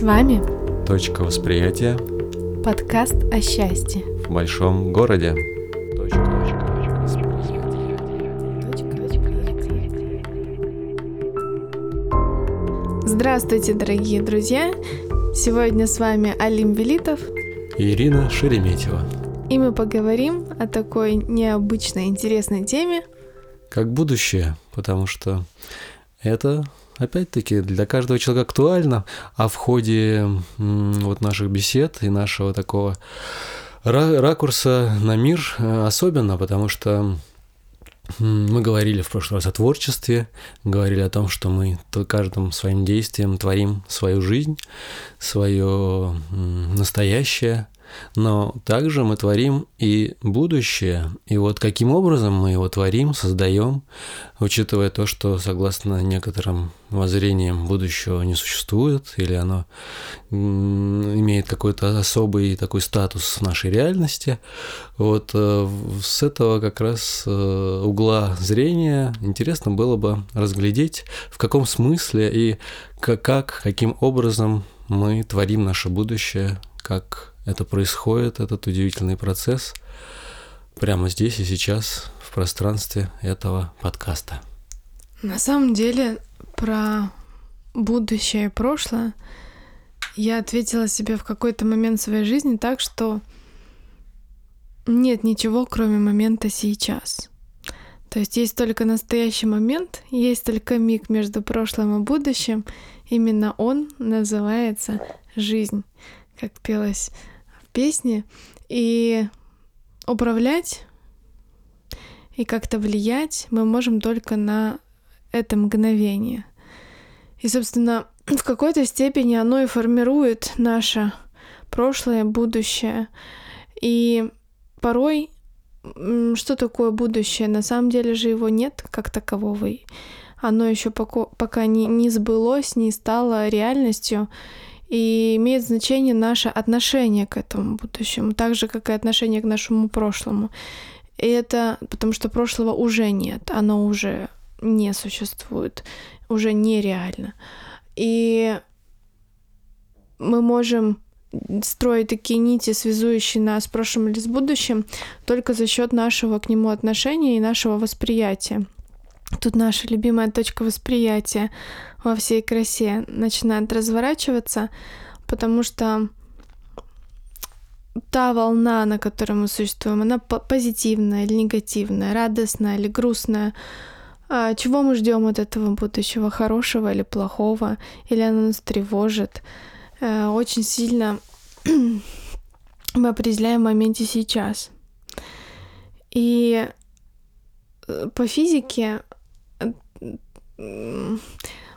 С вами Точка восприятия подкаст о счастье. в большом городе. Точка Здравствуйте, дорогие друзья! Сегодня с вами Алим Велитов, и Ирина Шереметьева. и мы поговорим о такой необычной, интересной теме. Как будущее, потому что это опять-таки для каждого человека актуально, а в ходе вот наших бесед и нашего такого ра- ракурса на мир э, особенно, потому что мы говорили в прошлый раз о творчестве, говорили о том, что мы каждым своим действием творим свою жизнь, свое настоящее, но также мы творим и будущее. И вот каким образом мы его творим, создаем, учитывая то, что согласно некоторым воззрениям будущего не существует, или оно имеет какой-то особый такой статус в нашей реальности, вот э, с этого как раз э, угла зрения интересно было бы разглядеть, в каком смысле и ка- как, каким образом мы творим наше будущее, как это происходит, этот удивительный процесс прямо здесь и сейчас в пространстве этого подкаста. На самом деле, про будущее и прошлое я ответила себе в какой-то момент своей жизни так, что нет ничего, кроме момента сейчас. То есть есть только настоящий момент, есть только миг между прошлым и будущим. Именно он называется жизнь, как пелось в песне. И управлять и как-то влиять мы можем только на это мгновение. И, собственно, в какой-то степени оно и формирует наше прошлое, будущее. И порой что такое будущее? На самом деле же его нет как такового. Оно еще пока, пока не, не сбылось, не стало реальностью. И имеет значение наше отношение к этому будущему, так же, как и отношение к нашему прошлому. И это потому что прошлого уже нет, оно уже не существует, уже нереально. И мы можем строить такие нити, связующие нас с прошлым или с будущим, только за счет нашего к нему отношения и нашего восприятия. Тут наша любимая точка восприятия во всей красе начинает разворачиваться, потому что та волна, на которой мы существуем, она по- позитивная или негативная, радостная или грустная. А чего мы ждем от этого будущего, хорошего или плохого, или оно нас тревожит? Э, Очень сильно мы определяем в моменте сейчас. И э, по физике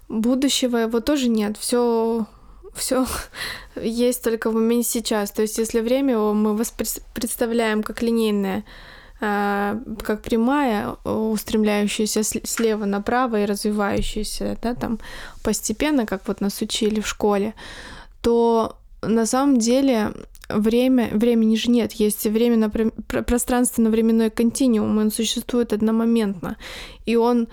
будущего его тоже нет. Все все есть только в моменте сейчас. То есть, если время его мы представляем как линейное, а, как прямая, устремляющаяся с- слева направо и развивающаяся, да, там постепенно, как вот нас учили в школе, то на самом деле время, времени же нет, есть время на пространственно-временной континуум, он существует одномоментно, и он э,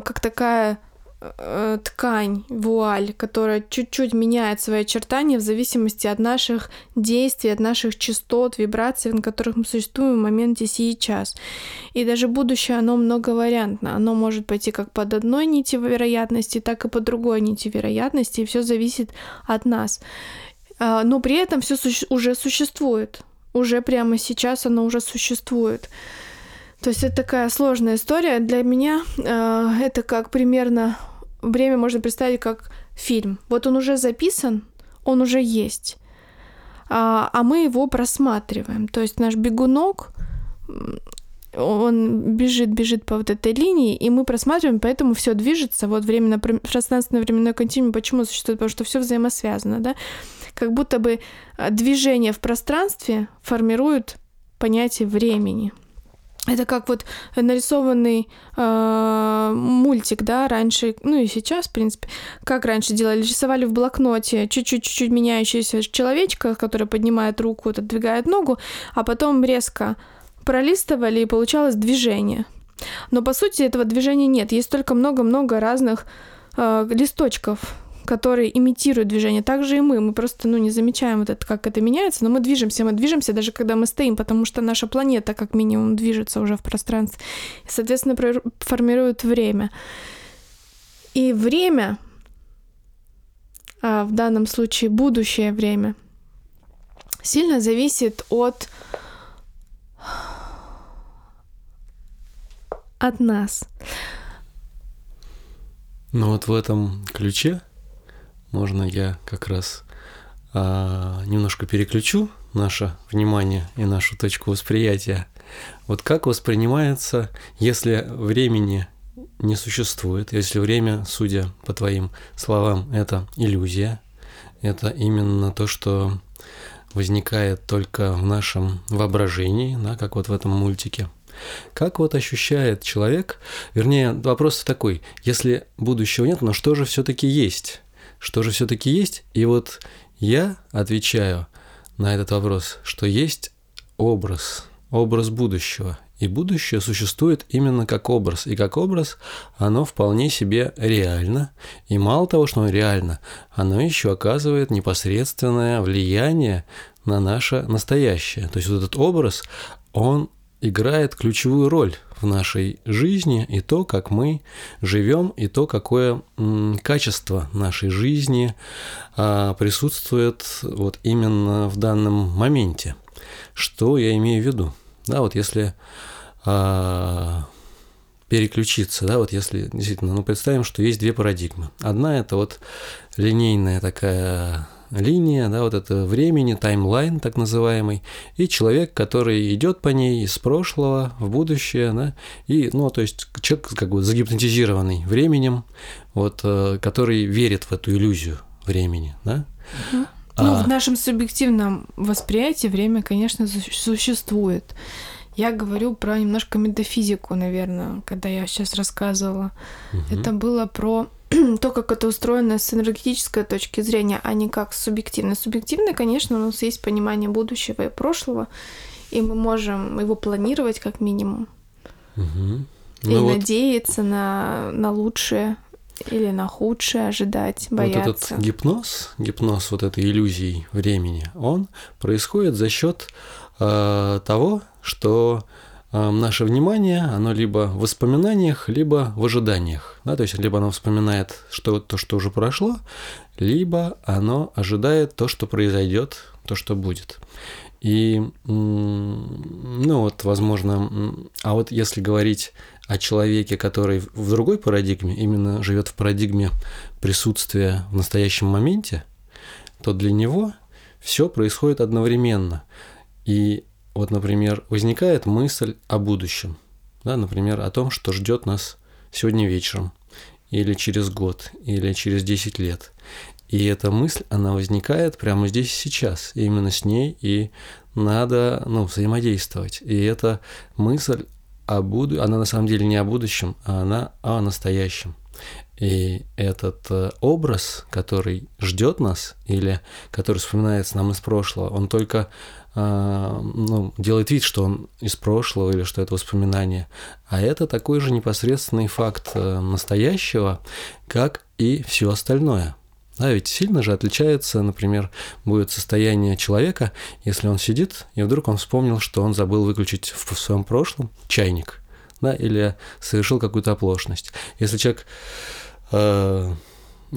как такая э, ткань, вуаль, которая чуть-чуть меняет свои очертания в зависимости от наших действий, от наших частот, вибраций, на которых мы существуем в моменте сейчас. И даже будущее, оно многовариантно. Оно может пойти как под одной нити вероятности, так и по другой нити вероятности, и все зависит от нас. А, Но при этом все уже существует. Уже прямо сейчас оно уже существует. То есть это такая сложная история. Для меня э, это как примерно время можно представить как фильм. Вот он уже записан, он уже есть, а, а мы его просматриваем. То есть наш бегунок, он бежит, бежит по вот этой линии, и мы просматриваем, поэтому все движется. Вот временно пространственно-временной континуум почему существует? Потому что все взаимосвязано, да? Как будто бы а, движение в пространстве формирует понятие времени. Это как вот нарисованный э, мультик, да, раньше, ну и сейчас, в принципе, как раньше делали, рисовали в блокноте чуть-чуть-чуть меняющийся человечка, который поднимает руку, отодвигает ногу, а потом резко пролистывали и получалось движение. Но по сути этого движения нет, есть только много-много разных э, листочков, который имитирует движение. Так же и мы. Мы просто ну, не замечаем вот это, как это меняется, но мы движемся, мы движемся даже когда мы стоим, потому что наша планета как минимум движется уже в пространстве. И, соответственно, формирует время. И время, а в данном случае будущее время, сильно зависит от от нас. Ну вот в этом ключе можно я как раз а, немножко переключу наше внимание и нашу точку восприятия. Вот как воспринимается, если времени не существует, если время, судя по твоим словам, это иллюзия, это именно то, что возникает только в нашем воображении, да, как вот в этом мультике – как вот ощущает человек, вернее, вопрос такой, если будущего нет, но что же все-таки есть? Что же все-таки есть? И вот я отвечаю на этот вопрос, что есть образ, образ будущего. И будущее существует именно как образ. И как образ оно вполне себе реально. И мало того, что оно реально, оно еще оказывает непосредственное влияние на наше настоящее. То есть вот этот образ, он играет ключевую роль в нашей жизни и то, как мы живем, и то, какое качество нашей жизни а, присутствует вот именно в данном моменте. Что я имею в виду? Да, вот если а, переключиться, да, вот если действительно, ну представим, что есть две парадигмы. Одна это вот линейная такая линия, да, вот это времени, таймлайн так называемый, и человек, который идет по ней из прошлого в будущее, да, и, ну, то есть человек как бы загипнотизированный временем, вот, э, который верит в эту иллюзию времени, да. Ну, а... в нашем субъективном восприятии время, конечно, существует. Я говорю про немножко метафизику, наверное, когда я сейчас рассказывала. Угу. Это было про то, как это устроено с энергетической точки зрения, а не как субъективно. Субъективно, конечно, у нас есть понимание будущего и прошлого, и мы можем его планировать как минимум. Угу. И ну надеяться вот... на, на лучшее или на худшее ожидать, бояться. Вот этот гипноз, гипноз вот этой иллюзии времени, он происходит за счет э, того, что наше внимание, оно либо в воспоминаниях, либо в ожиданиях. Да, то есть либо оно вспоминает что, то, что уже прошло, либо оно ожидает то, что произойдет, то, что будет. И, ну вот, возможно, а вот если говорить о человеке, который в другой парадигме, именно живет в парадигме присутствия в настоящем моменте, то для него все происходит одновременно. И вот, например, возникает мысль о будущем, да, например, о том, что ждет нас сегодня вечером, или через год, или через 10 лет. И эта мысль, она возникает прямо здесь и сейчас. И именно с ней и надо ну, взаимодействовать. И эта мысль о будущем, она на самом деле не о будущем, а она о настоящем. И этот э, образ, который ждет нас или который вспоминается нам из прошлого, он только ну, делает вид, что он из прошлого или что это воспоминание, а это такой же непосредственный факт э, настоящего, как и все остальное. Да, ведь сильно же отличается, например, будет состояние человека, если он сидит, и вдруг он вспомнил, что он забыл выключить в своем прошлом чайник, да, или совершил какую-то оплошность. Если человек э,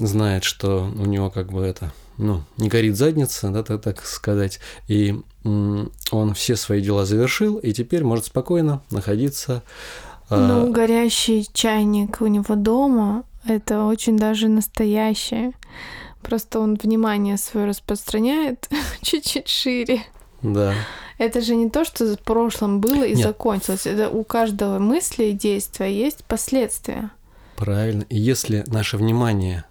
знает, что у него как бы это ну, не горит задница, да, так, так сказать, и он все свои дела завершил, и теперь может спокойно находиться. А, ну, горящий чайник у него дома – это очень даже настоящее. Просто он внимание свое распространяет чуть-чуть шире. Да. Это же не то, что в прошлом было и Нет. закончилось. Это у каждого мысли и действия есть последствия. Правильно. И если наше внимание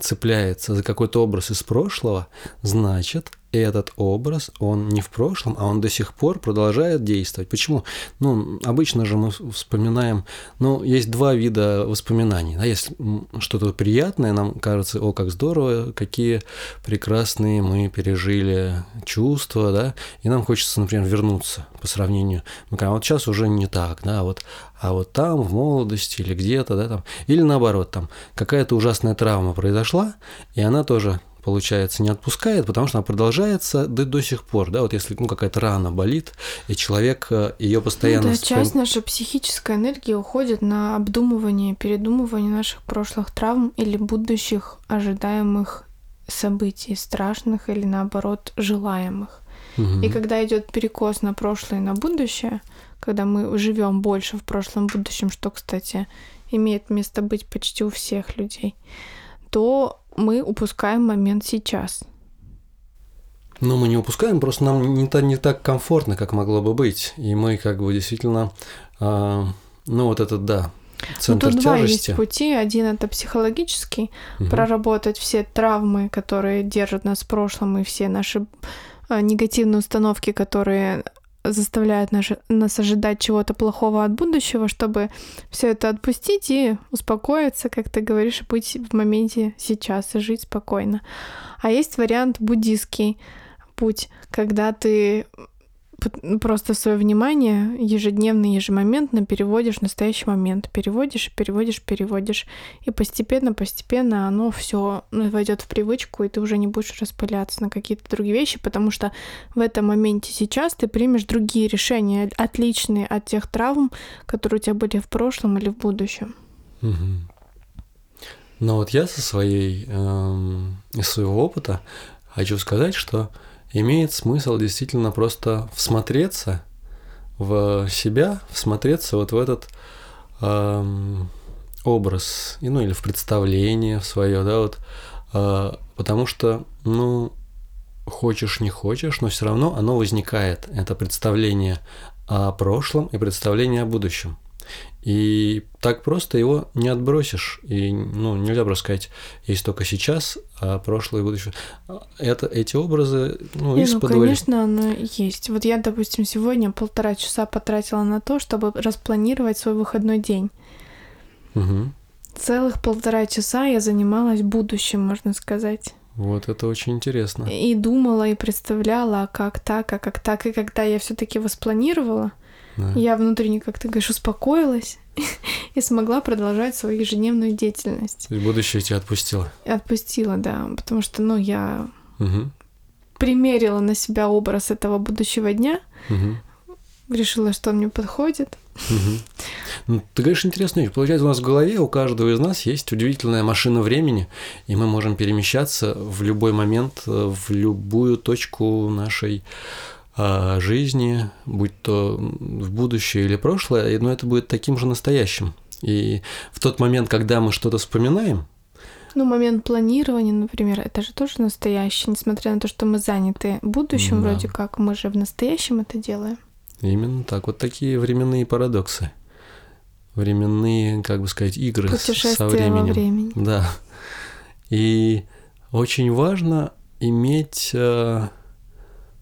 цепляется за какой-то образ из прошлого, значит, этот образ, он не в прошлом, а он до сих пор продолжает действовать. Почему? Ну, обычно же мы вспоминаем, ну, есть два вида воспоминаний. Да? Есть что-то приятное, нам кажется, о, как здорово, какие прекрасные мы пережили чувства, да, и нам хочется, например, вернуться по сравнению. Мы говорим, «А вот сейчас уже не так, да, вот, а вот там, в молодости или где-то, да, там, или наоборот, там, какая-то ужасная травма произошла, и она тоже получается, не отпускает, потому что она продолжается до, до сих пор, да, вот если ну, какая-то рана болит, и человек э, ее постоянно... Ну, да, часть нашей психической энергии уходит на обдумывание, передумывание наших прошлых травм или будущих ожидаемых событий, страшных или наоборот желаемых. Угу. И когда идет перекос на прошлое и на будущее, когда мы живем больше в прошлом будущем, что, кстати, имеет место быть почти у всех людей, то мы упускаем момент сейчас. Ну, мы не упускаем, просто нам не, та, не так комфортно, как могло бы быть. И мы как бы действительно, э, ну вот этот, да, центр ну, тут тяжести. два есть пути. Один это психологический, угу. проработать все травмы, которые держат нас в прошлом, и все наши э, негативные установки, которые заставляют наш, нас ожидать чего-то плохого от будущего, чтобы все это отпустить и успокоиться, как ты говоришь, быть в моменте сейчас и жить спокойно. А есть вариант буддийский путь, когда ты просто свое внимание ежедневно, ежемоментно переводишь в настоящий момент. Переводишь, переводишь, переводишь. И постепенно, постепенно оно все ну, войдет в привычку, и ты уже не будешь распыляться на какие-то другие вещи, потому что в этом моменте сейчас ты примешь другие решения, отличные от тех травм, которые у тебя были в прошлом или в будущем. Угу. Но вот я со своей, эм, из своего опыта хочу сказать, что имеет смысл действительно просто всмотреться в себя, всмотреться вот в этот эм, образ, ну или в представление в свое, да, вот, э, потому что, ну, хочешь не хочешь, но все равно оно возникает, это представление о прошлом и представление о будущем. И так просто его не отбросишь. И ну, нельзя сказать, есть только сейчас, а прошлое и будущее. Это, эти образы, ну, из Ну, конечно, оно есть. Вот я, допустим, сегодня полтора часа потратила на то, чтобы распланировать свой выходной день. Угу. Целых полтора часа я занималась будущим, можно сказать. Вот это очень интересно. И думала, и представляла, а как так, а как так. И когда я все-таки воспланировала, да. Я внутренне, как ты говоришь, успокоилась и смогла продолжать свою ежедневную деятельность. И будущее тебя отпустило. Отпустила, да, потому что, ну, я угу. примерила на себя образ этого будущего дня, угу. решила, что он мне подходит. Угу. Ну, ты говоришь интересную вещь. Получается, у нас в голове у каждого из нас есть удивительная машина времени, и мы можем перемещаться в любой момент, э, в любую точку нашей жизни, будь то в будущее или прошлое, но это будет таким же настоящим. И в тот момент, когда мы что-то вспоминаем, ну, момент планирования, например, это же тоже настоящий, несмотря на то, что мы заняты будущим, да. вроде как, мы же в настоящем это делаем. Именно так. Вот такие временные парадоксы. Временные, как бы сказать, игры со временем. Во времени. Да. И очень важно иметь э,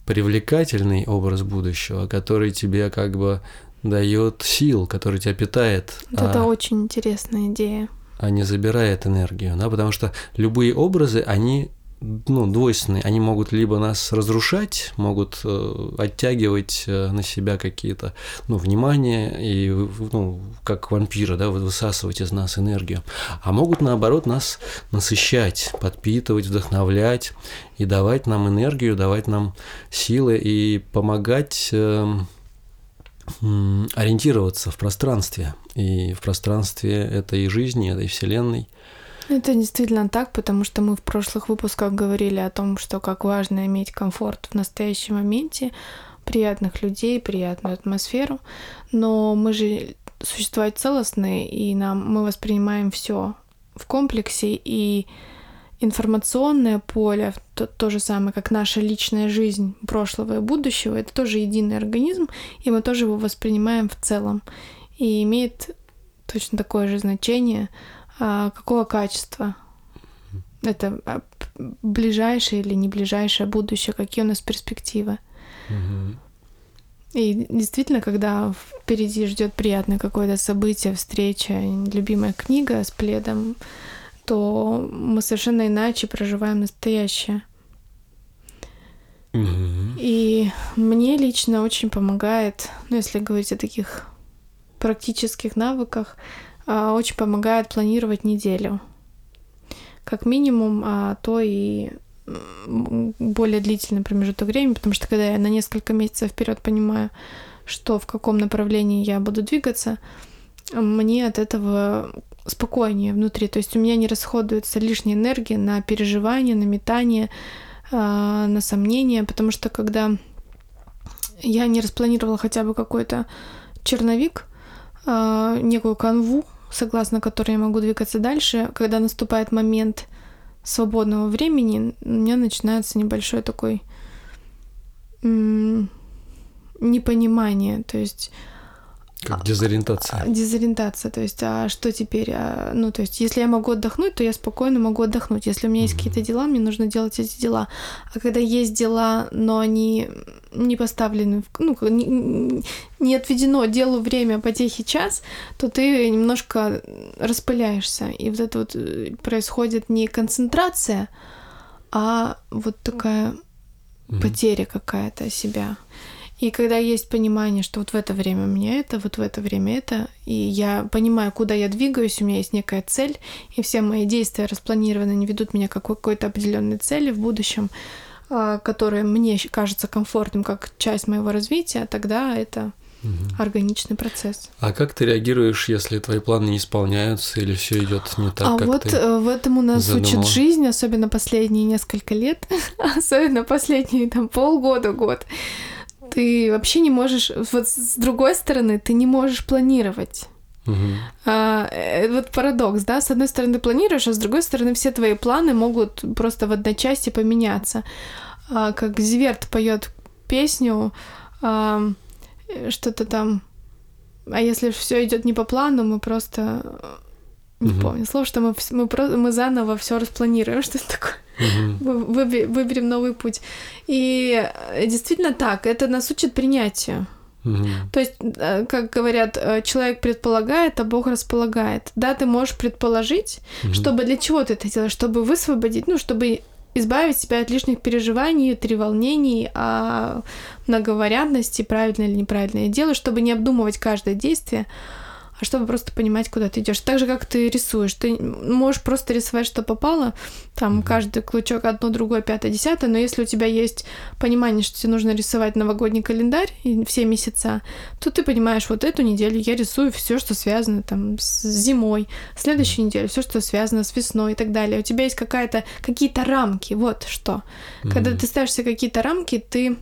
привлекательный образ будущего, который тебе как бы дает сил, который тебя питает. Это а, очень интересная идея. А не забирает энергию, да, потому что любые образы, они ну, двойственные. Они могут либо нас разрушать, могут э, оттягивать э, на себя какие-то, ну, внимание и, ну, как вампиры, да, высасывать из нас энергию. А могут, наоборот, нас насыщать, подпитывать, вдохновлять и давать нам энергию, давать нам силы и помогать э, ориентироваться в пространстве. И в пространстве этой жизни, этой вселенной – это действительно так, потому что мы в прошлых выпусках говорили о том, что как важно иметь комфорт в настоящем моменте, приятных людей, приятную атмосферу, но мы же существа целостные, и нам мы воспринимаем все в комплексе, и информационное поле, то, то же самое, как наша личная жизнь прошлого и будущего, это тоже единый организм, и мы тоже его воспринимаем в целом. И имеет точно такое же значение а, какого качества это а, ближайшее или не ближайшее будущее, какие у нас перспективы. И действительно, когда впереди ждет приятное какое-то событие, встреча, любимая книга с пледом, то мы совершенно иначе проживаем настоящее. И мне лично очень помогает, ну, если говорить о таких практических навыках, очень помогает планировать неделю. Как минимум, а то и более длительный промежуток времени, потому что когда я на несколько месяцев вперед понимаю, что в каком направлении я буду двигаться, мне от этого спокойнее внутри. То есть у меня не расходуется лишняя энергия на переживания, на метание, а, на сомнения, потому что когда я не распланировала хотя бы какой-то черновик, а, некую канву, согласно которой я могу двигаться дальше, когда наступает момент свободного времени, у меня начинается небольшой такой непонимание, то есть как дезориентация. А, дезориентация, то есть, а что теперь? А, ну, то есть, если я могу отдохнуть, то я спокойно могу отдохнуть. Если у меня есть mm-hmm. какие-то дела, мне нужно делать эти дела. А когда есть дела, но они не поставлены, в, ну, не, не отведено делу время потехи час, то ты немножко распыляешься. И вот это вот э, происходит не концентрация, а вот такая mm-hmm. потеря какая-то себя. И когда есть понимание, что вот в это время у меня это, вот в это время это, и я понимаю, куда я двигаюсь, у меня есть некая цель, и все мои действия распланированы, не ведут меня к какой-то определенной цели в будущем, а, которая мне кажется комфортным как часть моего развития, тогда это органичный процесс. А как ты реагируешь, если твои планы не исполняются или все идет не так, а как вот ты э, в этом у нас задумала? учит жизнь, особенно последние несколько лет, особенно последние там полгода, год ты вообще не можешь, вот с другой стороны, ты не можешь планировать. Угу. А, э, вот парадокс, да, с одной стороны планируешь, а с другой стороны все твои планы могут просто в одночасье поменяться. А, как Зиверт поет песню, а, что-то там, а если все идет не по плану, мы просто не угу. помню слово, что мы, мы, мы заново все распланируем, что это такое. Угу. Выберем новый путь. И э, действительно так, это нас учит принятию. Угу. То есть, э, как говорят, э, человек предполагает, а Бог располагает. Да, ты можешь предположить, угу. чтобы для чего ты это делаешь, чтобы высвободить, ну, чтобы избавить себя от лишних переживаний, треволнений, о многовариантности, правильно или неправильно я делаю, чтобы не обдумывать каждое действие, а чтобы просто понимать, куда ты идешь. Так же, как ты рисуешь. Ты можешь просто рисовать, что попало, там каждый клычок одно, другое, пятое, десятое, но если у тебя есть понимание, что тебе нужно рисовать новогодний календарь и все месяца, то ты понимаешь, вот эту неделю я рисую все, что связано там с зимой, следующую неделю все, что связано с весной и так далее. У тебя есть какая-то какие-то рамки, вот что. Когда ты ставишь себе какие-то рамки, ты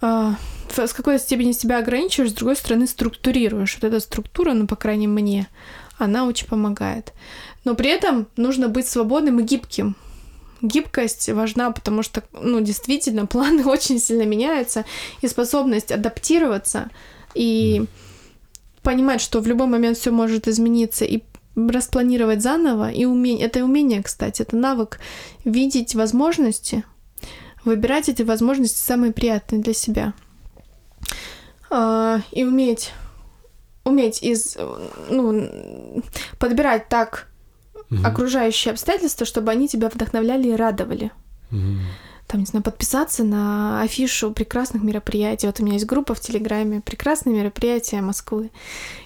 с какой степени себя ограничиваешь, с другой стороны структурируешь. Вот эта структура, ну, по крайней мере, мне, она очень помогает. Но при этом нужно быть свободным и гибким. Гибкость важна, потому что, ну, действительно, планы очень сильно меняются, и способность адаптироваться и понимать, что в любой момент все может измениться, и распланировать заново, и умение, это умение, кстати, это навык видеть возможности, выбирать эти возможности самые приятные для себя. А, и уметь, уметь из, ну, подбирать так угу. окружающие обстоятельства, чтобы они тебя вдохновляли и радовали. Угу там, не знаю, подписаться на афишу прекрасных мероприятий. Вот у меня есть группа в Телеграме «Прекрасные мероприятия Москвы».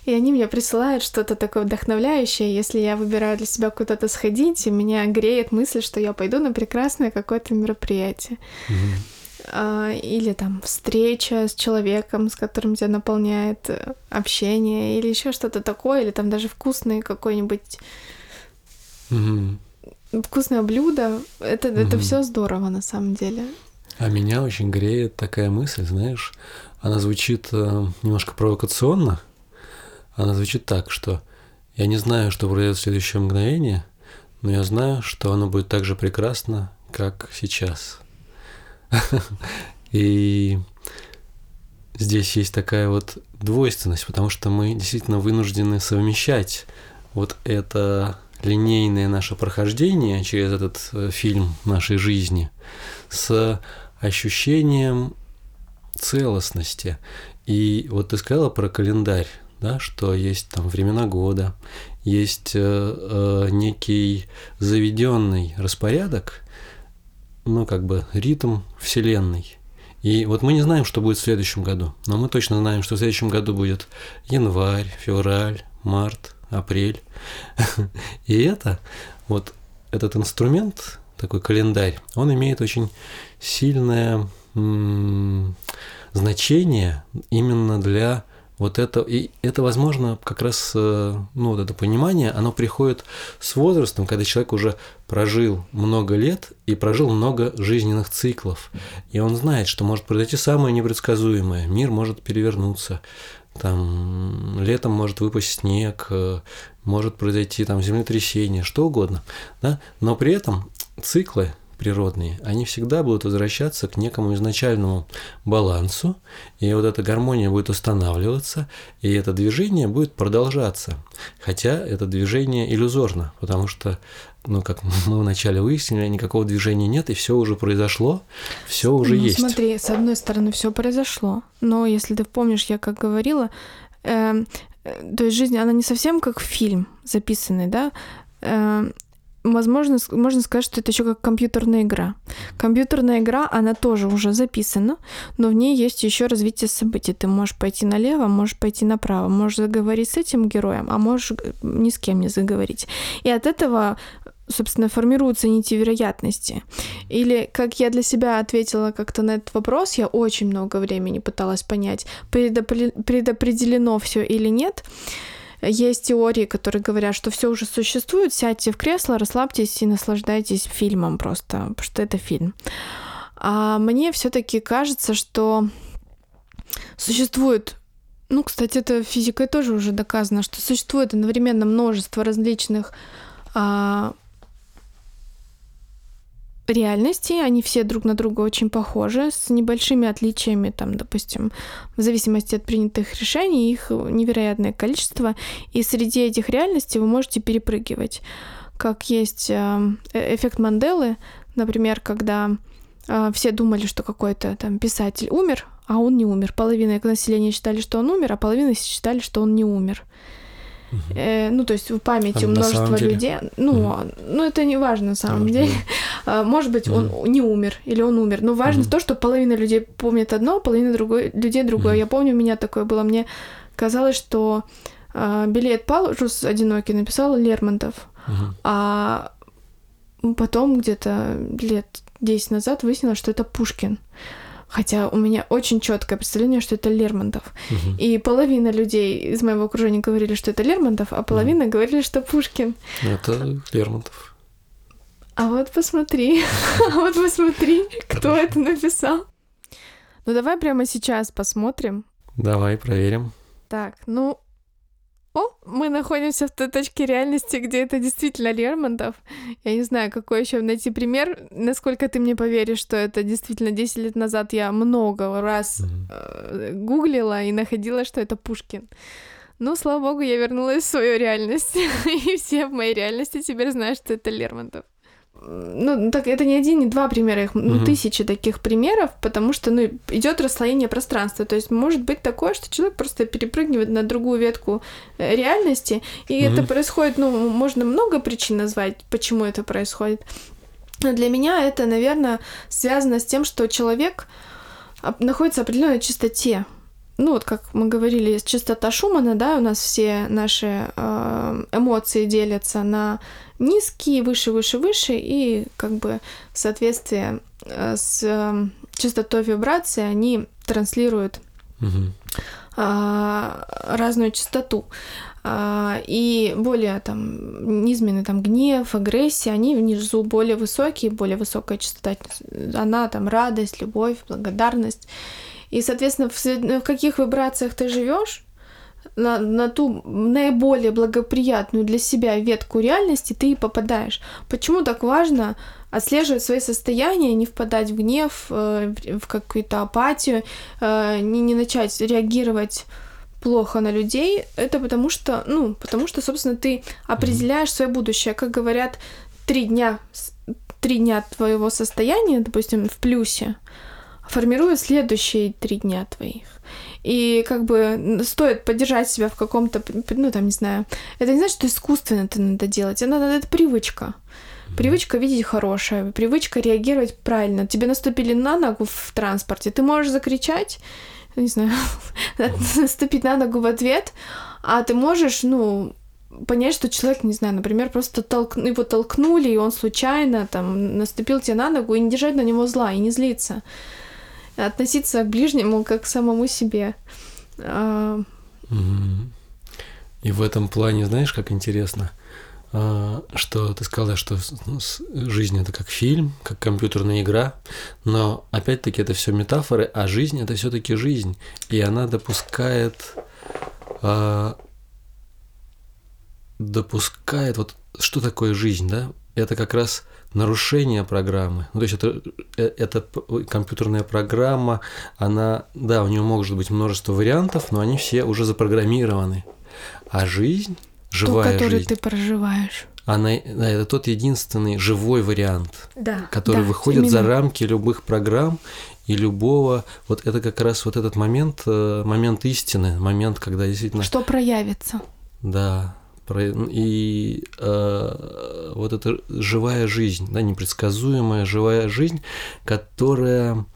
И они мне присылают что-то такое вдохновляющее. Если я выбираю для себя куда-то сходить, и меня греет мысль, что я пойду на прекрасное какое-то мероприятие. Mm-hmm. Или там встреча с человеком, с которым тебя наполняет э, общение, или еще что-то такое, или там даже вкусный какой-нибудь mm-hmm вкусное блюдо. Это, угу. это все здорово на самом деле. А меня очень греет такая мысль, знаешь, она звучит э, немножко провокационно. Она звучит так, что я не знаю, что произойдет в следующее мгновение, но я знаю, что оно будет так же прекрасно, как сейчас. И здесь есть такая вот двойственность, потому что мы действительно вынуждены совмещать вот это линейное наше прохождение через этот э, фильм нашей жизни с ощущением целостности. И вот ты сказала про календарь, да, что есть там времена года, есть э, э, некий заведенный распорядок, ну, как бы ритм Вселенной. И вот мы не знаем, что будет в следующем году, но мы точно знаем, что в следующем году будет январь, февраль, март, апрель. И это, вот этот инструмент, такой календарь, он имеет очень сильное значение именно для вот это, и это, возможно, как раз, э, ну, вот это понимание, оно приходит с возрастом, когда человек уже прожил много лет и прожил много жизненных циклов. И он знает, что может произойти самое непредсказуемое. Мир может перевернуться, там летом может выпасть снег, э, может произойти там землетрясение, что угодно, да? но при этом циклы природные, они всегда будут возвращаться к некому изначальному балансу, и вот эта гармония будет устанавливаться, и это движение будет продолжаться. Хотя это движение иллюзорно, потому что ну, как мы вначале выяснили, никакого движения нет, и все уже произошло, все уже ну, есть. Смотри, с одной стороны, все произошло, но если ты помнишь, я как говорила, э, то есть жизнь, она не совсем как фильм записанный, да, э, возможно, можно сказать, что это еще как компьютерная игра. Компьютерная игра, она тоже уже записана, но в ней есть еще развитие событий. Ты можешь пойти налево, можешь пойти направо, можешь заговорить с этим героем, а можешь ни с кем не заговорить. И от этого собственно, формируются нити вероятности. Или, как я для себя ответила как-то на этот вопрос, я очень много времени пыталась понять, предопределено все или нет. Есть теории, которые говорят, что все уже существует, сядьте в кресло, расслабьтесь и наслаждайтесь фильмом просто, потому что это фильм. А мне все-таки кажется, что существует ну, кстати, это физикой тоже уже доказано, что существует одновременно множество различных а, реальности, они все друг на друга очень похожи, с небольшими отличиями, там, допустим, в зависимости от принятых решений, их невероятное количество, и среди этих реальностей вы можете перепрыгивать. Как есть э, э, эффект Манделы, например, когда э, все думали, что какой-то там писатель умер, а он не умер. Половина населения считали, что он умер, а половина считали, что он не умер. Угу. Э, ну, то есть в памяти а множество людей. Ну, угу. ну, это не важно на самом а, деле. Да. Может быть, угу. он не умер или он умер. Но важно угу. то, что половина людей помнит одно, половина другой, людей другое. Угу. Я помню, у меня такое было. Мне казалось, что э, билет Палужус одинокий написал Лермонтов. Угу. А потом где-то лет 10 назад выяснилось, что это Пушкин. Хотя у меня очень четкое представление, что это Лермонтов. Угу. И половина людей из моего окружения говорили, что это Лермонтов, а половина угу. говорили, что Пушкин. Это Лермонтов. А вот посмотри, а вот посмотри, кто это написал. Ну давай прямо сейчас посмотрим. Давай проверим. Так, ну о, мы находимся в той точке реальности, где это действительно Лермонтов. Я не знаю, какой еще найти пример. Насколько ты мне поверишь, что это действительно 10 лет назад я много раз э, гуглила и находила, что это Пушкин. Ну, слава богу, я вернулась в свою реальность. и все в моей реальности теперь знают, что это Лермонтов ну, так это не один, не два примера, их ну, угу. тысячи таких примеров, потому что, ну, идет расслоение пространства. То есть может быть такое, что человек просто перепрыгивает на другую ветку э, реальности, и угу. это происходит, ну, можно много причин назвать, почему это происходит. Но для меня это, наверное, связано с тем, что человек находится в определенной чистоте ну вот как мы говорили, частота Шумана, да, у нас все наши э, эмоции делятся на низкие, выше, выше, выше, и как бы в соответствии э, с э, частотой вибрации они транслируют угу. разную частоту. И более там низменный там гнев, агрессия, они внизу более высокие, более высокая частота, она там радость, любовь, благодарность. И, соответственно, в, в каких вибрациях ты живешь, на, на ту наиболее благоприятную для себя ветку реальности ты и попадаешь. Почему так важно отслеживать свои состояния, не впадать в гнев, э, в какую-то апатию, э, не, не начать реагировать плохо на людей, это потому что, ну, потому что, собственно, ты определяешь свое будущее. Как говорят, три дня, три дня твоего состояния, допустим, в плюсе, формируют следующие три дня твоих. И как бы стоит поддержать себя в каком-то, ну там, не знаю, это не значит, что искусственно это надо делать, это, это привычка. Привычка видеть хорошее, привычка реагировать правильно. Тебе наступили на ногу в транспорте, ты можешь закричать, не знаю, наступить на ногу в ответ, а ты можешь, ну, понять, что человек, не знаю, например, просто толк... его толкнули, и он случайно там наступил тебе на ногу, и не держать на него зла, и не злиться. Относиться к ближнему как к самому себе. А, и в этом плане, знаешь, как интересно, а, что ты сказала, что ну, жизнь это как фильм, как компьютерная игра, но опять-таки это все метафоры, а жизнь это все-таки жизнь, и она допускает а, допускает вот что такое жизнь, да? Это как раз нарушение программы. Ну, то есть это, э, это компьютерная программа, она, да, у нее может быть множество вариантов, но они все уже запрограммированы. А жизнь, живая Ту, которую жизнь, ты проживаешь. Она, да, это тот единственный живой вариант, да, который да, выходит именно. за рамки любых программ и любого. Вот это как раз вот этот момент, э, момент истины, момент, когда действительно. Что проявится? Да, и э, вот эта живая жизнь, да, непредсказуемая живая жизнь, которая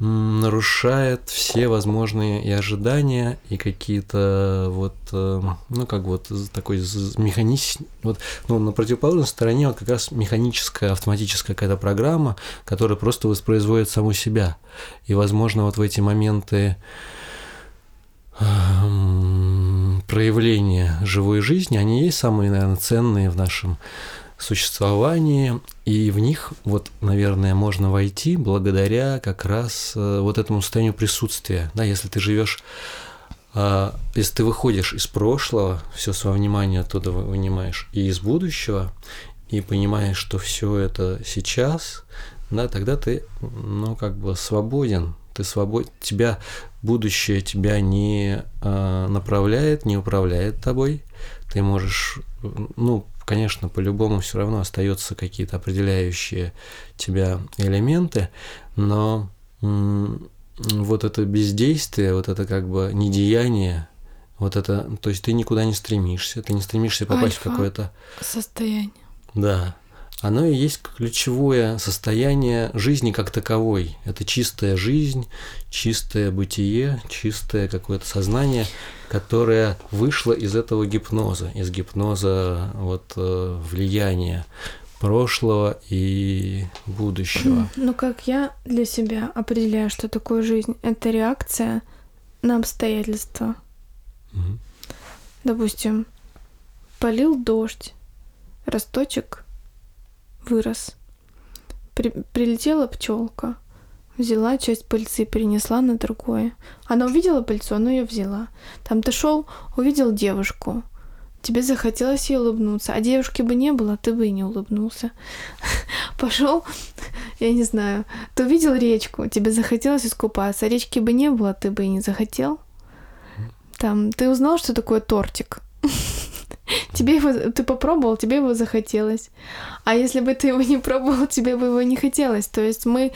нарушает все возможные и ожидания, и какие-то вот, э, ну, как вот такой механизм, вот, ну, на противоположной стороне вот как раз механическая, автоматическая какая-то программа, которая просто воспроизводит саму себя. И, возможно, вот в эти моменты проявления живой жизни, они есть самые, наверное, ценные в нашем существовании, и в них, вот, наверное, можно войти благодаря как раз э, вот этому состоянию присутствия. Да, если ты живешь, а, если ты выходишь из прошлого, все свое внимание оттуда вынимаешь, и из будущего, и понимаешь, что все это сейчас, да, тогда ты, ну, как бы свободен, ты свободен, тебя будущее тебя не э, направляет, не управляет тобой. Ты можешь, ну, конечно, по-любому все равно остаются какие-то определяющие тебя элементы, но вот это бездействие, вот это как бы недеяние, вот это, то есть ты никуда не стремишься, ты не стремишься попасть Альфа в какое-то состояние. Да, оно и есть ключевое состояние жизни как таковой. Это чистая жизнь, чистое бытие, чистое какое-то сознание, которое вышло из этого гипноза, из гипноза вот э, влияния прошлого и будущего. Ну, как я для себя определяю, что такое жизнь? Это реакция на обстоятельства. Угу. Допустим, полил дождь, росточек вырос. При, прилетела пчелка, взяла часть пыльцы, перенесла на другое. Она увидела пыльцу, она ее взяла. Там ты шел, увидел девушку. Тебе захотелось ей улыбнуться, а девушки бы не было, ты бы и не улыбнулся. Пошел, я не знаю, ты увидел речку, тебе захотелось искупаться, а речки бы не было, ты бы и не захотел. Там, ты узнал, что такое тортик. Тебе его, ты попробовал, тебе его захотелось. А если бы ты его не пробовал, тебе бы его не хотелось. То есть мы,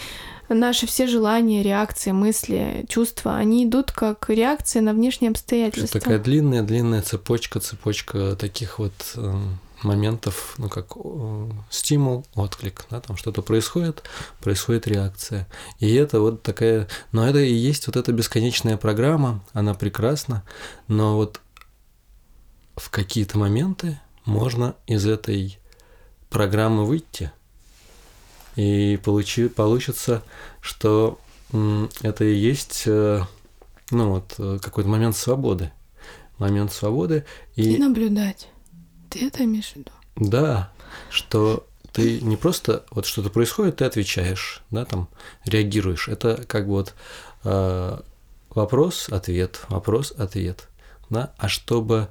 наши все желания, реакции, мысли, чувства, они идут как реакция на внешние обстоятельства. Такая длинная-длинная цепочка, цепочка таких вот э, моментов, ну как э, стимул, отклик, да, там что-то происходит, происходит реакция. И это вот такая, но это и есть вот эта бесконечная программа, она прекрасна, но вот в какие-то моменты можно из этой программы выйти. И получи, получится, что это и есть э, ну вот, э, какой-то момент свободы. Момент свободы. И, и наблюдать. Ты это имеешь в виду? Да, что ты не просто вот что-то происходит, ты отвечаешь, да, там реагируешь. Это как бы вот э, вопрос, ответ, вопрос, ответ, да. А чтобы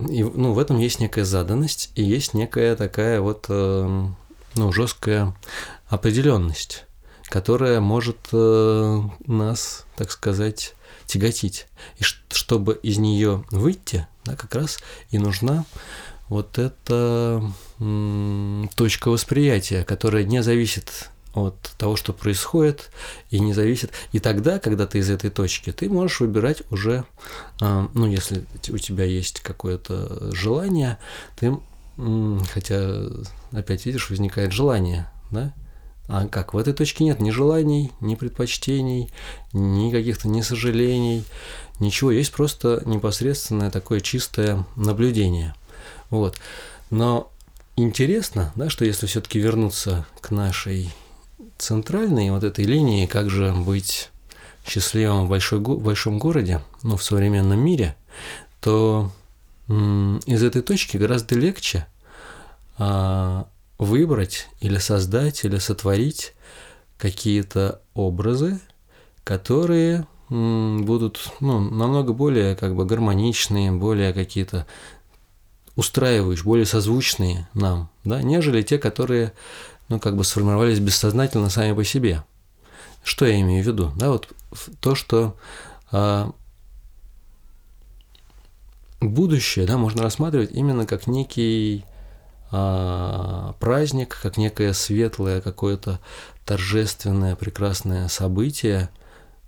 и, ну, в этом есть некая заданность и есть некая такая вот, эм, ну, жесткая определенность, которая может э, нас, так сказать, тяготить. И чтобы из нее выйти, да, как раз и нужна вот эта точка восприятия, которая не зависит от того, что происходит, и не зависит. И тогда, когда ты из этой точки, ты можешь выбирать уже, а, ну, если у тебя есть какое-то желание, ты, хотя, опять видишь, возникает желание, да, а как? В этой точке нет ни желаний, ни предпочтений, ни каких-то ни сожалений, ничего. Есть просто непосредственное такое чистое наблюдение. Вот. Но интересно, да, что если все-таки вернуться к нашей центральной вот этой линии, как же быть счастливым в большой, большом городе, ну, в современном мире, то из этой точки гораздо легче а, выбрать или создать, или сотворить какие-то образы, которые будут ну, намного более как бы гармоничные, более какие-то устраивающие, более созвучные нам, да, нежели те, которые ну, как бы сформировались бессознательно сами по себе. Что я имею в виду? Да, вот то, что а, будущее, да, можно рассматривать именно как некий а, праздник, как некое светлое какое-то торжественное, прекрасное событие,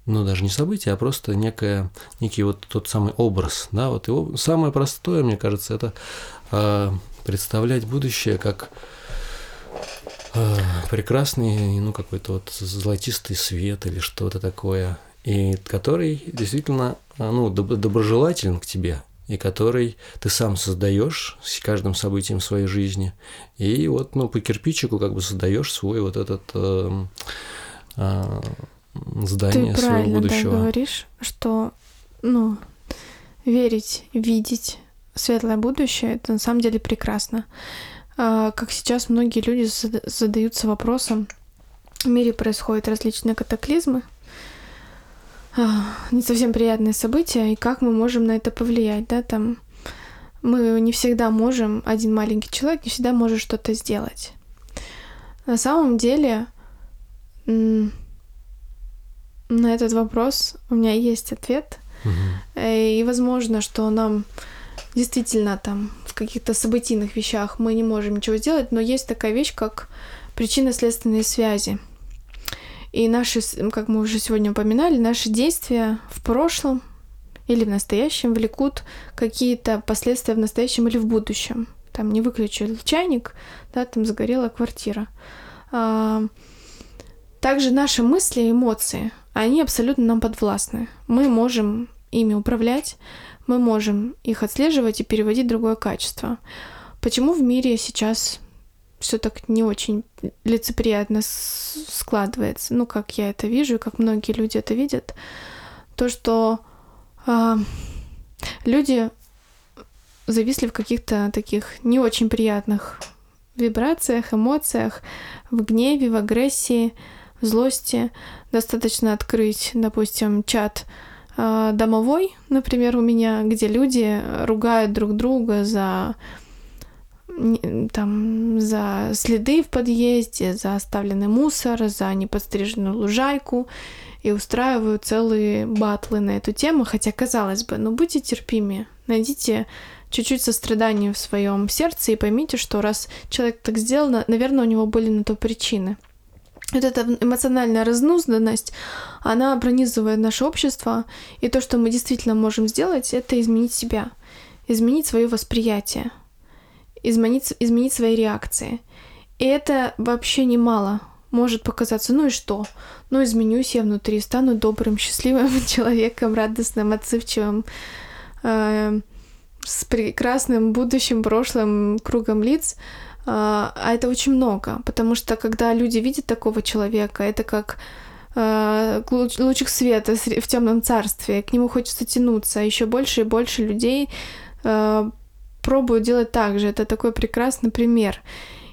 ну, даже не событие, а просто некое, некий вот тот самый образ, да, вот его самое простое, мне кажется, это э, представлять будущее как э, прекрасный, ну, какой-то вот золотистый свет или что-то такое, и который действительно, ну, доброжелателен к тебе, и который ты сам создаешь с каждым событием своей жизни. И вот, ну, по кирпичику как бы создаешь свой вот этот э, э, здание ты своего будущего. Ты говоришь, что, ну, верить, видеть светлое будущее, это на самом деле прекрасно. А, как сейчас многие люди задаются вопросом, в мире происходят различные катаклизмы, а, не совсем приятные события, и как мы можем на это повлиять, да, там мы не всегда можем, один маленький человек не всегда может что-то сделать. На самом деле, на этот вопрос у меня есть ответ, угу. и возможно, что нам действительно там в каких-то событийных вещах мы не можем ничего сделать, но есть такая вещь, как причинно-следственные связи. И наши, как мы уже сегодня упоминали, наши действия в прошлом или в настоящем влекут какие-то последствия в настоящем или в будущем. Там не выключили чайник, да, там загорела квартира. А, также наши мысли и эмоции, они абсолютно нам подвластны. Мы можем ими управлять, мы можем их отслеживать и переводить в другое качество. Почему в мире сейчас все так не очень лицеприятно складывается, ну, как я это вижу, и как многие люди это видят, то, что э, люди зависли в каких-то таких не очень приятных вибрациях, эмоциях, в гневе, в агрессии, в злости. Достаточно открыть, допустим, чат домовой, например, у меня, где люди ругают друг друга за там за следы в подъезде, за оставленный мусор, за неподстриженную лужайку и устраивают целые батлы на эту тему, хотя казалось бы, ну будьте терпимее, найдите чуть-чуть сострадания в своем сердце и поймите, что раз человек так сделал, наверное, у него были на то причины. Вот эта эмоциональная разнузданность, она пронизывает наше общество, и то, что мы действительно можем сделать, это изменить себя, изменить свое восприятие, изменить, изменить свои реакции. И это вообще немало. Может показаться, ну и что? Ну, изменюсь я внутри, стану добрым, счастливым человеком, радостным, отзывчивым, э, с прекрасным будущим, прошлым кругом лиц. Э, а это очень много, потому что когда люди видят такого человека, это как э, лучик света в темном царстве, к нему хочется тянуться. Еще больше и больше людей э, пробую делать так же. Это такой прекрасный пример.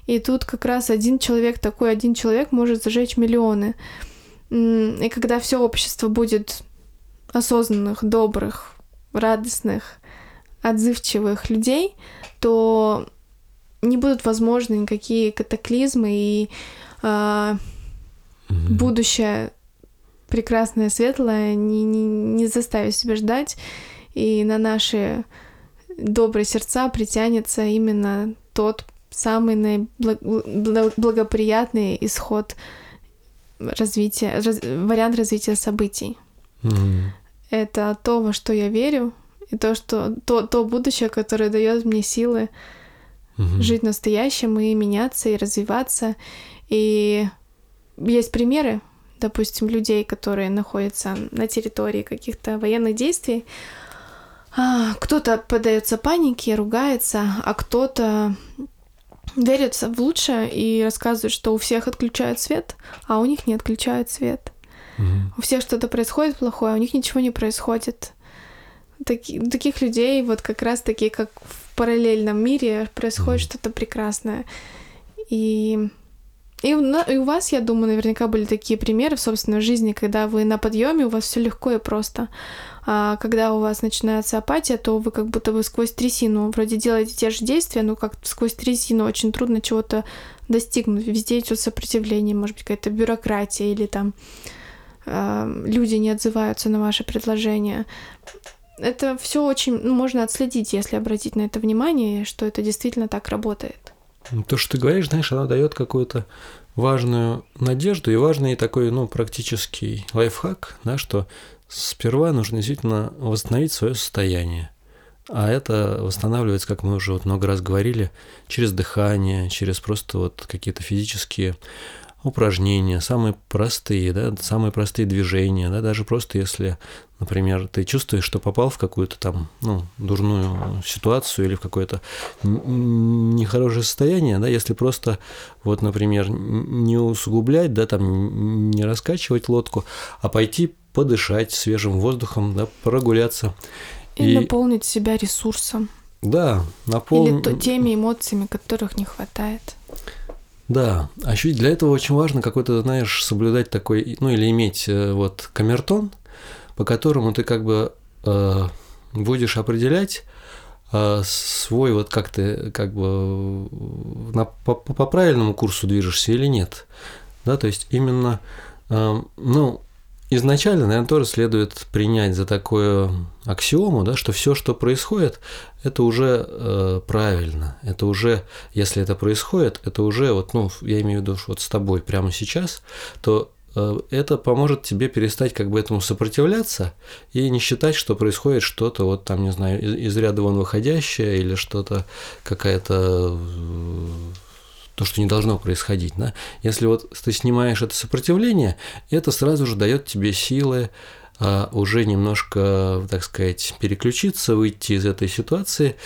И тут как раз один человек, такой один человек может зажечь миллионы. И когда все общество будет осознанных, добрых, радостных, отзывчивых людей, то не будут возможны никакие катаклизмы и э, Угу. Будущее прекрасное, светлое, не, не, не заставить себя ждать, и на наши добрые сердца притянется именно тот самый наиблагоприятный исход развития, раз, вариант развития событий. Mm-hmm. Это то, во что я верю, и то, что то, то будущее, которое дает мне силы mm-hmm. жить настоящим и меняться, и развиваться. И есть примеры, допустим, людей, которые находятся на территории каких-то военных действий, а, кто-то поддается панике, ругается, а кто-то верит в лучшее и рассказывает, что у всех отключают свет, а у них не отключают свет. Угу. У всех что-то происходит плохое, а у них ничего не происходит. Таки, таких людей, вот как раз таки, как в параллельном мире, происходит угу. что-то прекрасное. И и, и у вас, я думаю, наверняка были такие примеры в собственной жизни, когда вы на подъеме, у вас все легко и просто. А когда у вас начинается апатия, то вы как будто бы сквозь трясину вроде делаете те же действия, но как сквозь трясину очень трудно чего-то достигнуть. Везде идет сопротивление, может быть, какая-то бюрократия или там э, люди не отзываются на ваши предложения. Это все очень ну, можно отследить, если обратить на это внимание, что это действительно так работает. То, что ты говоришь, знаешь, она дает какую-то важную надежду и важный такой, ну, практический лайфхак, да, что сперва нужно действительно восстановить свое состояние. А это восстанавливается, как мы уже вот много раз говорили, через дыхание, через просто вот какие-то физические упражнения, самые простые, да, самые простые движения, да, даже просто если, например, ты чувствуешь, что попал в какую-то там, ну, дурную ситуацию или в какое-то нехорошее состояние, да, если просто, вот, например, не усугублять, да, там, не раскачивать лодку, а пойти подышать свежим воздухом, да, прогуляться. И, и наполнить себя ресурсом. Да, наполнить. Или теми эмоциями, которых не хватает. Да, а еще для этого очень важно какой-то, знаешь, соблюдать такой, ну или иметь э, вот камертон, по которому ты как бы э, будешь определять э, свой вот как ты как бы на, по, по правильному курсу движешься или нет, да, то есть именно, э, ну изначально, наверное, тоже следует принять за такую аксиому, да, что все, что происходит, это уже э, правильно. Это уже, если это происходит, это уже вот, ну, я имею в виду, что вот с тобой прямо сейчас, то э, это поможет тебе перестать как бы этому сопротивляться и не считать, что происходит что-то вот там, не знаю, из, из ряда вон выходящее или что-то какая-то э, то, что не должно происходить. Да? Если вот ты снимаешь это сопротивление, это сразу же дает тебе силы а, уже немножко, так сказать, переключиться, выйти из этой ситуации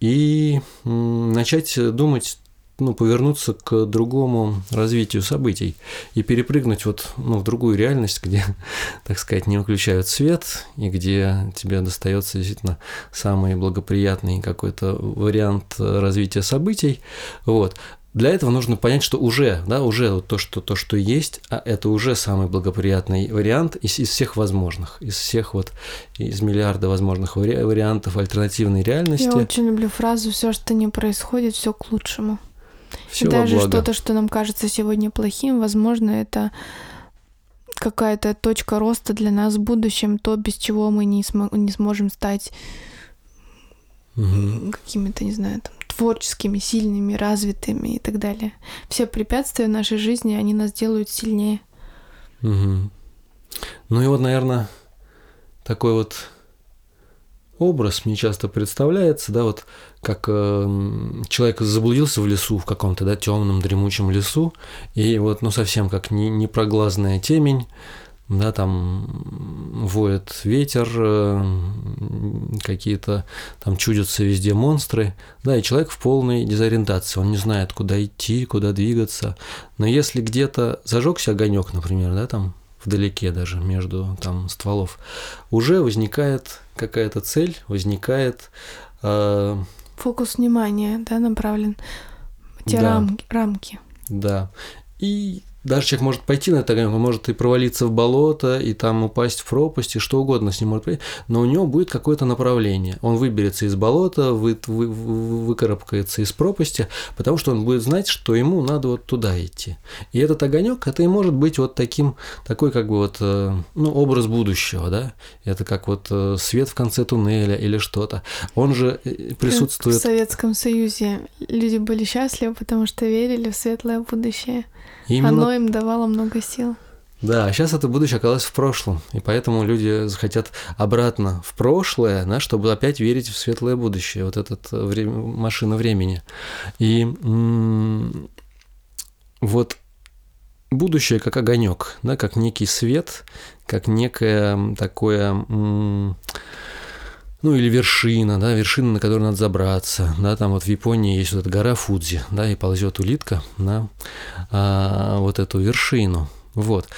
и начать думать ну, повернуться к другому развитию событий и перепрыгнуть вот, ну, в другую реальность, где, так сказать, не выключают свет и где тебе достается действительно самый благоприятный какой-то вариант развития событий. Вот. Для этого нужно понять, что уже, да, уже то, что, то, что есть, а это уже самый благоприятный вариант из, из всех возможных, из всех вот, из миллиарда возможных вари- вариантов альтернативной реальности. Я очень люблю фразу «все, что не происходит, все к лучшему». Все И даже что-то, что нам кажется сегодня плохим, возможно, это какая-то точка роста для нас в будущем, то, без чего мы не, см- не сможем стать угу. какими-то, не знаю, там, творческими, сильными, развитыми и так далее. Все препятствия в нашей жизни, они нас делают сильнее. Угу. Ну и вот, наверное, такой вот образ мне часто представляется, да, вот как э, человек заблудился в лесу в каком-то, да, темном, дремучем лесу, и вот, ну, совсем как не, непроглазная темень, да, там воет ветер, э, какие-то там чудятся везде монстры, да, и человек в полной дезориентации, он не знает, куда идти, куда двигаться, но если где-то зажегся огонек, например, да, там вдалеке даже между там стволов, уже возникает какая-то цель, возникает э... фокус внимания, да, направлен те да. рамки. Да, и даже человек может пойти на это он может и провалиться в болото, и там упасть в пропасть, и что угодно с ним может быть, но у него будет какое-то направление. Он выберется из болота, вы, вы, выкарабкается из пропасти, потому что он будет знать, что ему надо вот туда идти. И этот огонек, это и может быть вот таким, такой как бы вот, э, ну, образ будущего, да, это как вот э, свет в конце туннеля или что-то. Он же э, присутствует... В Советском Союзе люди были счастливы, потому что верили в светлое будущее. Именно... Оно им давало много сил. Да, а сейчас это будущее оказалось в прошлом, и поэтому люди захотят обратно в прошлое, да, чтобы опять верить в светлое будущее, вот этот э, время, машина времени. И м- вот будущее как огонек, да, как некий свет, как некое такое, м- ну или вершина, да, вершина, на которую надо забраться, да, там вот в Японии есть вот эта гора Фудзи, да, и ползет улитка на а, вот эту вершину, вот.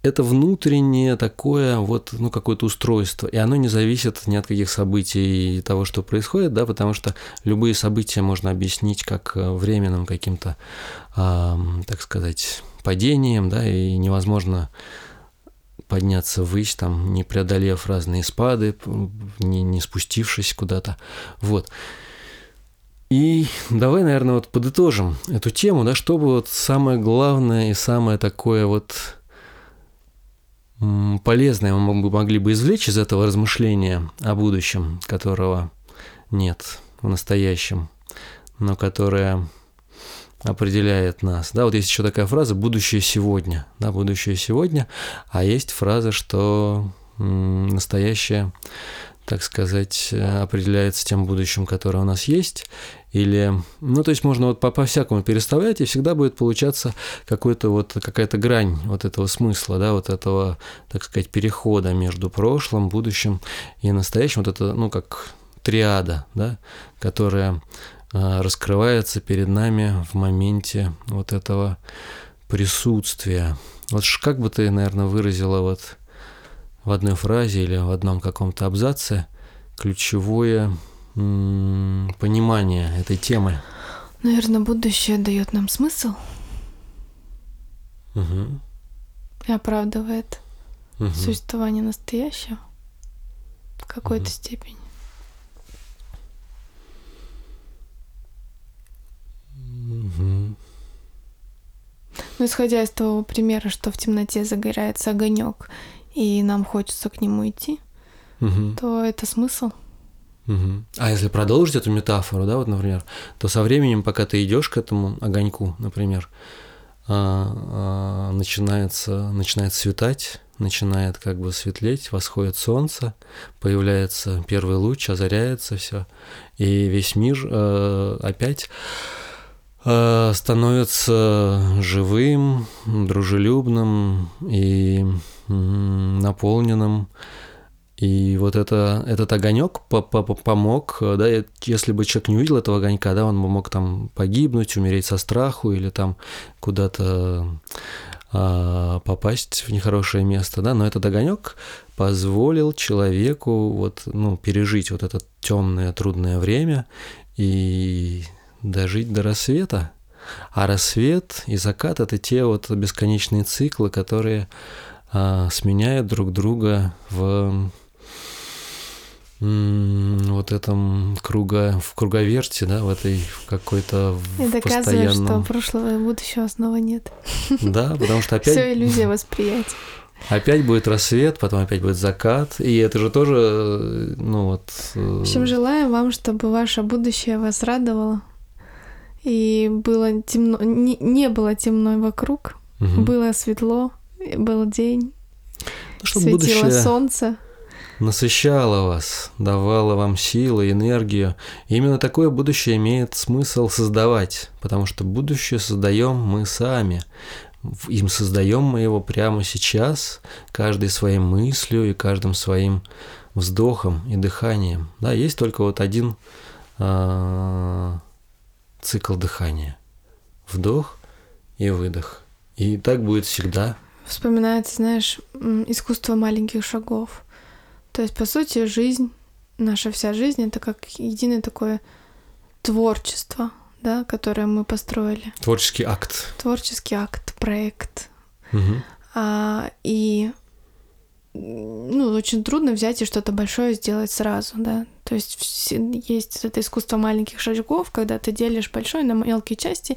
Это внутреннее такое вот, ну, какое-то устройство, и оно не зависит ни от каких событий и того, что происходит, да, потому что любые события можно объяснить как э, временным каким-то, э, так сказать, падением, да, и невозможно подняться ввысь, там, не преодолев разные спады, не, не спустившись куда-то. Вот. И давай, наверное, вот подытожим эту тему, да, чтобы вот самое главное и самое такое вот полезное мы могли бы извлечь из этого размышления о будущем, которого нет в настоящем, но которое определяет нас. Да, вот есть еще такая фраза «будущее сегодня», да, «будущее сегодня», а есть фраза, что настоящее, так сказать, определяется тем будущим, которое у нас есть, или, ну, то есть можно вот по- по-всякому переставлять, и всегда будет получаться какой-то вот, какая-то грань вот этого смысла, да, вот этого, так сказать, перехода между прошлым, будущим и настоящим, вот это, ну, как триада, да, которая раскрывается перед нами в моменте вот этого присутствия. Вот как бы ты, наверное, выразила вот в одной фразе или в одном каком-то абзаце ключевое понимание этой темы? Наверное, будущее дает нам смысл угу. и оправдывает угу. существование настоящего в какой-то угу. степени. Угу. Ну, исходя из того примера, что в темноте загорается огонек, и нам хочется к нему идти, угу. то это смысл. Угу. А если продолжить эту метафору, да, вот, например, то со временем, пока ты идешь к этому огоньку, например, а, а, начинается, начинает светать, начинает как бы светлеть, восходит солнце, появляется первый луч, озаряется все, и весь мир э, опять становится живым, дружелюбным и наполненным. И вот это, этот огонек помог, да, если бы человек не увидел этого огонька, да, он бы мог там погибнуть, умереть со страху или там куда-то а, попасть в нехорошее место, да, но этот огонек позволил человеку вот, ну, пережить вот это темное, трудное время и дожить до рассвета. А рассвет и закат – это те вот бесконечные циклы, которые а, сменяют друг друга в вот этом круга, в круговерте, да, в этой какой-то И доказывает, постоянном... что прошлого и будущего снова нет. Да, потому что опять... Все иллюзия восприятия. Опять будет рассвет, потом опять будет закат, и это же тоже, ну вот... В общем, желаю вам, чтобы ваше будущее вас радовало, и было темно, не, не было темно вокруг, угу. было светло, был день, ну, светило солнце. Насыщало вас, давало вам силы, энергию. И именно такое будущее имеет смысл создавать, потому что будущее создаем мы сами. Им создаем мы его прямо сейчас, каждой своей мыслью и каждым своим вздохом и дыханием. Да, есть только вот один а, цикл дыхания. Вдох и выдох. И так будет всегда. Вспоминается, знаешь, искусство маленьких шагов. То есть, по сути, жизнь, наша вся жизнь, это как единое такое творчество, да, которое мы построили. Творческий акт. Творческий акт, проект. Мгм. А, и ну, очень трудно взять и что-то большое сделать сразу, да. То есть есть это искусство маленьких шажков, когда ты делишь большое на мелкие части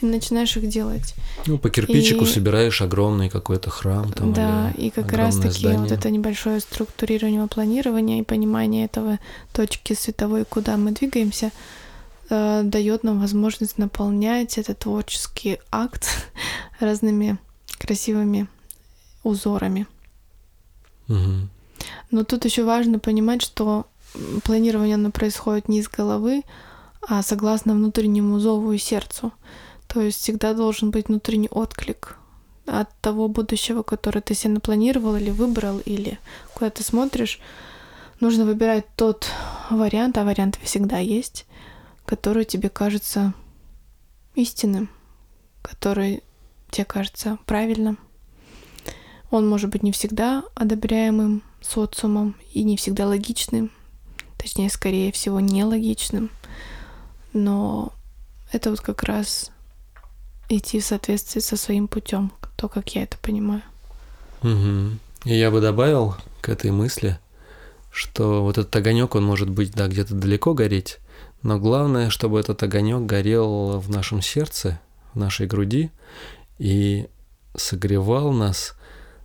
и начинаешь их делать. Ну, по кирпичику И- собираешь огромный какой-то храм там. да, и как огромное раз таки вот это небольшое структурирование, планирование и понимание этого точки световой, куда мы двигаемся, э, дает нам возможность наполнять этот творческий акт разными красивыми узорами. Но тут еще важно понимать, что планирование оно происходит не из головы, а согласно внутреннему зову и сердцу. То есть всегда должен быть внутренний отклик от того будущего, которое ты себе напланировал или выбрал, или куда ты смотришь. Нужно выбирать тот вариант, а варианты всегда есть, который тебе кажется истинным, который тебе кажется правильным. Он может быть не всегда одобряемым социумом и не всегда логичным, точнее, скорее всего, нелогичным, но это вот как раз идти в соответствии со своим путем, то, как я это понимаю. Мгм. И я бы добавил к этой мысли, что вот этот огонек, он может быть, да, где-то далеко гореть, но главное, чтобы этот огонек горел в нашем сердце, в нашей груди и согревал нас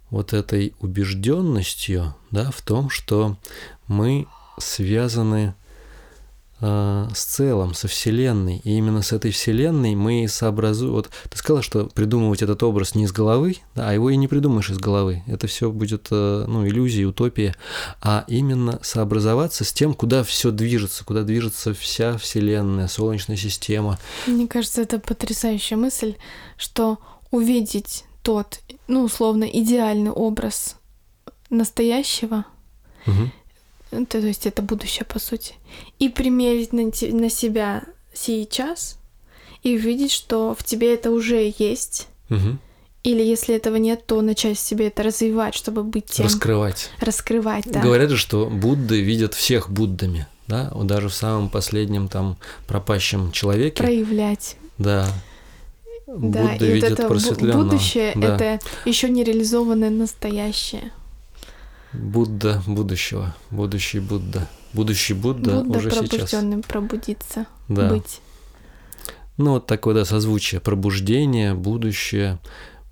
вот этой убежденностью, да, в том, что мы связаны э, с целым, со Вселенной. И именно с этой Вселенной мы сообразуем. Вот ты сказала, что придумывать этот образ не из головы, да, а его и не придумаешь из головы. Это все будет э, ну, иллюзия, утопия. А именно сообразоваться с тем, куда все движется, куда движется вся Вселенная, Солнечная система. Мне кажется, это потрясающая мысль, что увидеть тот, ну, условно, идеальный образ настоящего, Мгм. это, то есть это будущее, по сути, и примерить на, на себя сейчас, и увидеть, что в тебе это уже есть, Мгм. или если этого нет, то начать в себе это развивать, чтобы быть тем, Раскрывать. раскрывать, да. Говорят же, что Будды видят всех Буддами. Да, даже в самом последнем там пропащем человеке, проявлять. да, Да, Будда и вот видит это бу- просветленного. будущее Да. это еще не реализованное настоящее. Будда будущего, будущий Будда. Будущий Будда, Будда уже сейчас. пробужденным пробудиться, Да. быть. Ну, вот такое, да, созвучие. Пробуждение, будущее,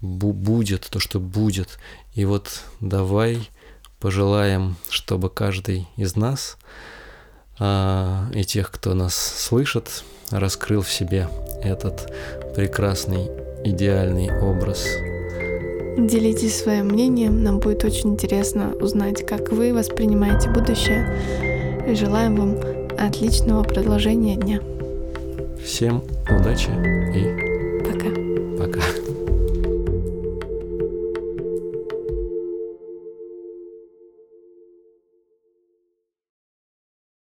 бу- будет то, что будет. И вот давай пожелаем, чтобы каждый из нас а, и тех, кто нас слышит, раскрыл в себе этот прекрасный, идеальный образ. Делитесь своим мнением, нам будет очень интересно узнать, как вы воспринимаете будущее. И желаем вам отличного продолжения дня. Всем удачи и Пока. пока.